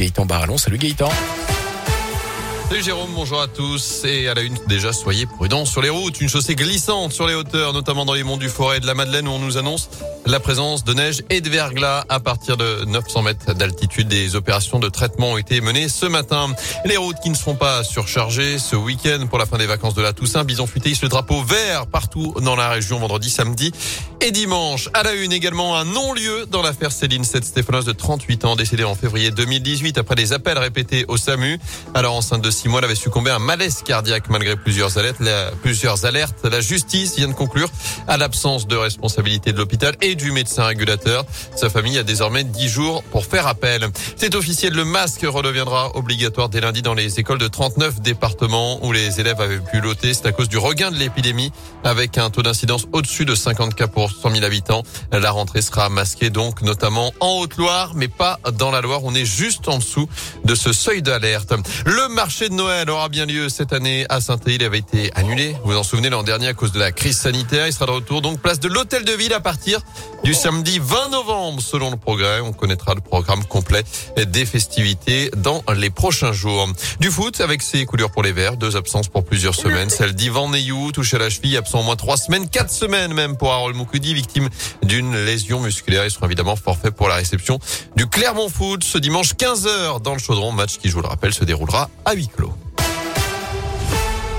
Gaëtan Barallon. Salut Gaëtan. Salut Jérôme, bonjour à tous. Et à la une, déjà, soyez prudents sur les routes. Une chaussée glissante sur les hauteurs, notamment dans les monts du Forêt et de la Madeleine, où on nous annonce la présence de neige et de verglas à partir de 900 mètres d'altitude. Des opérations de traitement ont été menées ce matin. Les routes qui ne seront pas surchargées ce week-end pour la fin des vacances de la Toussaint. Bison futé, le drapeau vert partout dans la région vendredi, samedi et dimanche. À la une également un non-lieu dans l'affaire Céline, cette Stéphanos de 38 ans, décédée en février 2018 après des appels répétés au SAMU. Alors enceinte de six mois, elle avait succombé à un malaise cardiaque malgré plusieurs alertes. La, plusieurs alertes. La justice vient de conclure à l'absence de responsabilité de l'hôpital et du médecin régulateur. Sa famille a désormais 10 jours pour faire appel. C'est officiel, le masque redeviendra obligatoire dès lundi dans les écoles de 39 départements où les élèves avaient pu loter. C'est à cause du regain de l'épidémie avec un taux d'incidence au-dessus de 50 cas pour 100 000 habitants. La rentrée sera masquée donc notamment en Haute-Loire mais pas dans la Loire. On est juste en dessous de ce seuil d'alerte. Le marché de Noël aura bien lieu cette année à saint Il avait été annulé. Vous vous en souvenez l'an dernier à cause de la crise sanitaire. Il sera de retour donc place de l'hôtel de ville à partir du samedi 20 novembre selon le progrès. On connaîtra le programme complet des festivités dans les prochains jours. Du foot avec ses couleurs pour les Verts, deux absences pour plusieurs semaines. Celle d'Ivan Neyou, touché à la cheville, absent au moins trois semaines, quatre semaines même pour Harold Moukoudi, victime d'une lésion musculaire. Ils seront évidemment forfaits pour la réception du Clermont Foot ce dimanche 15h dans le Chaudron. Match qui, je vous le rappelle, se déroulera à huis clos.